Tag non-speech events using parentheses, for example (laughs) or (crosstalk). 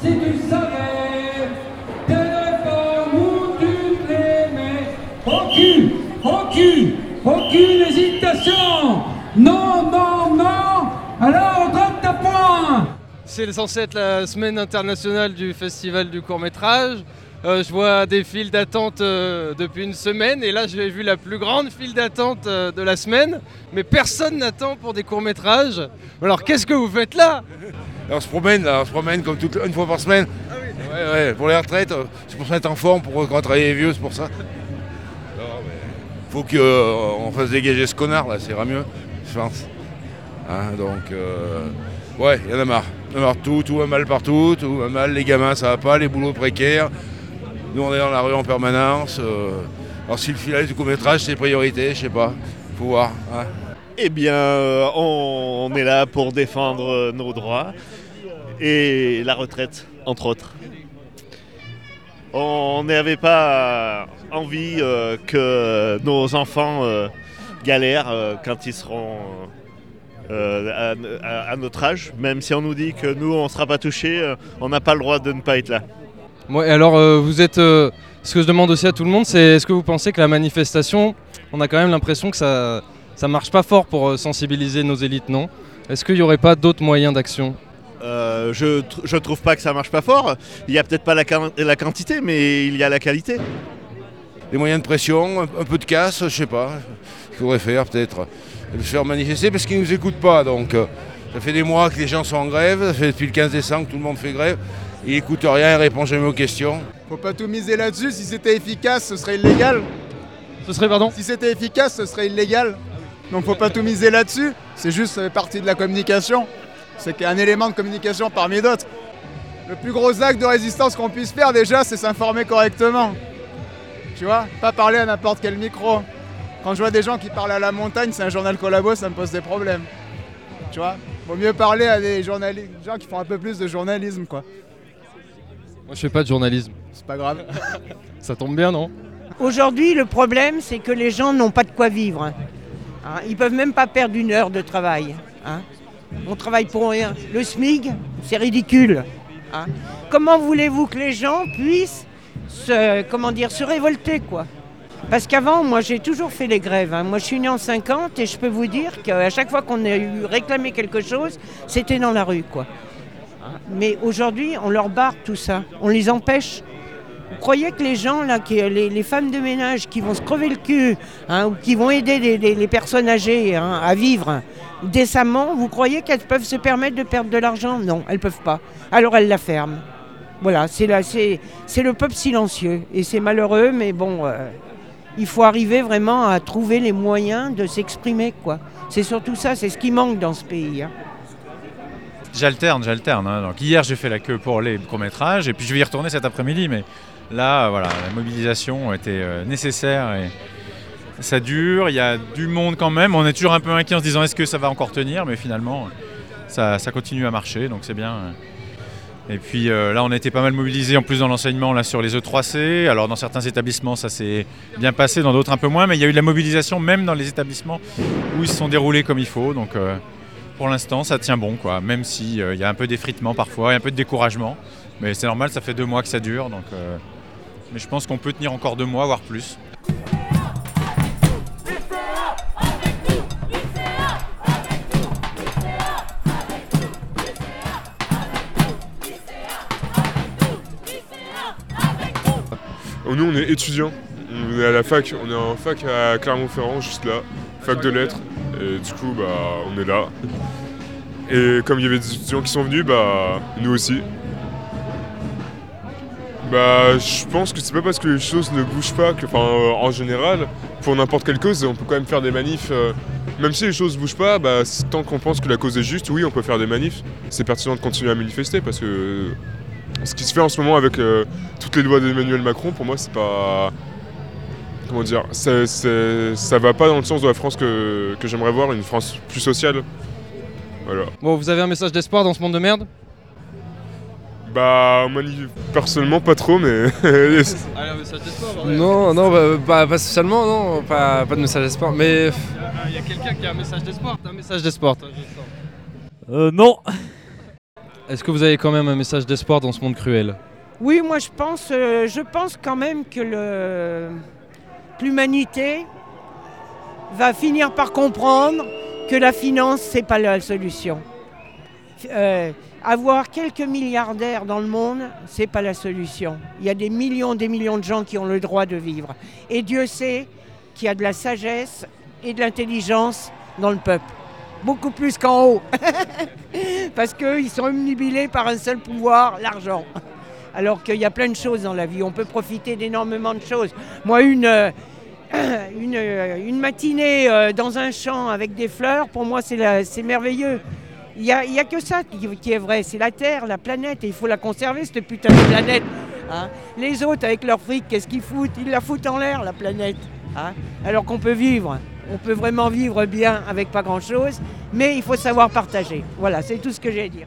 Si tu savais. Aucune, aucune, hésitation. Non, non, non. Alors, droite ta poing. C'est censé être la semaine internationale du festival du court métrage. Euh, je vois des files d'attente euh, depuis une semaine et là j'ai vu la plus grande file d'attente euh, de la semaine. Mais personne n'attend pour des courts métrages. Alors qu'est-ce que vous faites là? On se promène là, on se promène comme toute, une fois par semaine. Ouais, ouais, pour les retraites, euh, c'est pour se mettre en forme, pour quand travailler les vieux, c'est pour ça. Non, mais faut qu'on fasse dégager ce connard là, ça ira mieux, je pense. Hein, donc, euh, ouais, il y en a marre. Il y en a marre tout, tout va mal partout, tout va mal, les gamins ça va pas, les boulots précaires. Nous on est dans la rue en permanence. euh, alors si le filet du court-métrage c'est priorité, je sais pas, faut voir. hein. Eh bien, euh, on, est là pour défendre euh, nos droits et la retraite, entre autres. On n'avait pas envie euh, que nos enfants galèrent quand ils seront à, notre âge, même si on nous dit que nous, on ne sera pas touchés, on n'a pas le droit de ne pas être là. Et alors vous êtes. ce que je demande aussi à tout le monde, c'est est-ce que vous pensez que la manifestation, on a quand même l'impression que ça, ça marche pas fort pour euh, sensibiliser nos élites, non? Est-ce qu'il n'y aurait pas d'autres moyens d'action? Euh, je, tr- je trouve pas que ça marche pas fort. Il n'y a peut-être pas la, la quantité, mais il y a la qualité. des moyens de pression, un, un peu de casse, je sais pas. Il faudrait faire peut-être. Le faire manifester parce qu'ils ne nous écoutent pas. Donc euh, ça fait des mois que les gens sont en grève, ça fait depuis le 15 décembre que tout le monde fait grève. Ils n'écoutent rien, ils répondent jamais aux questions. Faut pas tout miser là-dessus, si c'était efficace, ce serait illégal. Ce serait, pardon? Si c'était efficace, ce serait illégal. Donc faut pas tout miser là-dessus, c'est juste ça fait partie de la communication. C'est qu'un élément de communication parmi d'autres. Le plus gros acte de résistance qu'on puisse faire déjà, c'est s'informer correctement. Tu vois? Pas parler à n'importe quel micro. Quand je vois des gens qui parlent à la montagne, c'est un journal collabo, ça me pose des problèmes. Tu vois? Vaut mieux parler à des journalistes, gens qui font un peu plus de journalisme, quoi. Moi je fais pas de journalisme. C'est pas grave. Ça tombe bien, non? Aujourd'hui, le problème, c'est que les gens n'ont pas de quoi vivre. Hein. Ils peuvent même pas perdre une heure de travail. hein. On travaille pour rien. Le SMIG, c'est ridicule. hein. Comment voulez-vous que les gens puissent se, comment dire, se révolter, quoi? Parce qu'avant, moi, j'ai toujours fait les grèves. Moi, je suis né en 50 et je peux vous dire qu'à chaque fois qu'on a eu réclamé quelque chose, c'était dans la rue, quoi. Mais aujourd'hui, on leur barre tout ça. On les empêche. Vous croyez que les gens, là, les, femmes de ménage qui vont se crever le cul, hein, ou qui vont aider les, personnes âgées hein, à vivre décemment, vous croyez qu'elles peuvent se permettre de perdre de l'argent? Non, elles ne peuvent pas. Alors elles la ferment. Voilà, c'est le peuple silencieux. Et c'est malheureux, mais bon, euh, il faut arriver vraiment à trouver les moyens de s'exprimer. C'est surtout ça, c'est ce qui manque dans ce pays. hein. J'alterne, j'alterne. Donc hier j'ai fait la queue pour les courts-métrages et puis je vais y retourner cet après-midi. Mais là, voilà, la mobilisation était euh, nécessaire et ça dure. Il y a du monde quand même. On est toujours un peu inquiet en se disant est-ce que ça va encore tenir, mais finalement ça, continue à marcher, donc c'est bien. Et puis euh, là, on a été pas mal mobilisés en plus dans l'enseignement là sur les E3C. Alors dans certains établissements, ça s'est bien passé, dans d'autres un peu moins, mais il y a eu de la mobilisation même dans les établissements où ils se sont déroulés comme il faut. Donc euh, pour l'instant, ça tient bon, quoi. Même s'il y a un peu d'effritement parfois, et un peu de découragement. Mais c'est normal, ça fait deux mois que ça dure. Donc, euh, Mais je pense qu'on peut tenir encore deux mois, voire plus. Nous, on est étudiants. On est à la fac, on est en fac à Clermont-Ferrand, juste là, fac de lettres. Et du coup, bah, on est là. Et comme il y avait des étudiants qui sont venus, bah, nous aussi. Bah, je pense que c'est pas parce que les choses ne bougent pas que, enfin, euh, en général, pour n'importe quelle cause, on peut quand même faire des manifs. euh, même si les choses bougent pas, bah, tant qu'on pense que la cause est juste, oui, on peut faire des manifs. C'est pertinent de continuer à manifester parce que euh, ce qui se fait en ce moment avec toutes les lois d'Emmanuel Macron, pour moi, c'est pas. Comment dire c'est- Ça va pas dans le sens de la France que, que j'aimerais voir, une France plus sociale. Voilà. Bon, vous avez un message d'espoir dans ce monde de merde? Bah, moi, ni- personnellement, pas trop, mais. (laughs) Allez, un message d'espoir Non, non, bah, bah, pas spécialement, non, pas, pas de message d'espoir. Mais Il y a quelqu'un qui a un message d'espoir T'as un message d'espoir, toi, je sens. Euh, non. (laughs) Est-ce que vous avez quand même un message d'espoir dans ce monde cruel? Oui, moi je pense, euh, je pense quand même que le- l'humanité va finir par comprendre que la finance, c'est pas la solution. Euh, avoir quelques milliardaires dans le monde, c'est pas la solution. Il y a des millions, des millions de gens qui ont le droit de vivre. Et Dieu sait qu'il y a de la sagesse et de l'intelligence dans le peuple. Beaucoup plus qu'en haut. (laughs) Parce qu'ils sont omnibilés par un seul pouvoir, l'argent. Alors qu'il y a plein de choses dans la vie. On peut profiter d'énormément de choses. Moi, une, euh, (coughs) euh, matinée euh, dans un champ avec des fleurs, pour moi, c'est merveilleux. Il n'y a, a que ça qui, qui est vrai. C'est la Terre, la planète. Et il faut la conserver, cette putain de planète. hein. Les autres, avec leur fric, qu'est-ce qu'ils foutent? Ils la foutent en l'air, la planète. hein. Alors qu'on peut vivre. On peut vraiment vivre bien avec pas grand-chose. Mais il faut savoir partager. Voilà, c'est tout ce que j'ai à dire.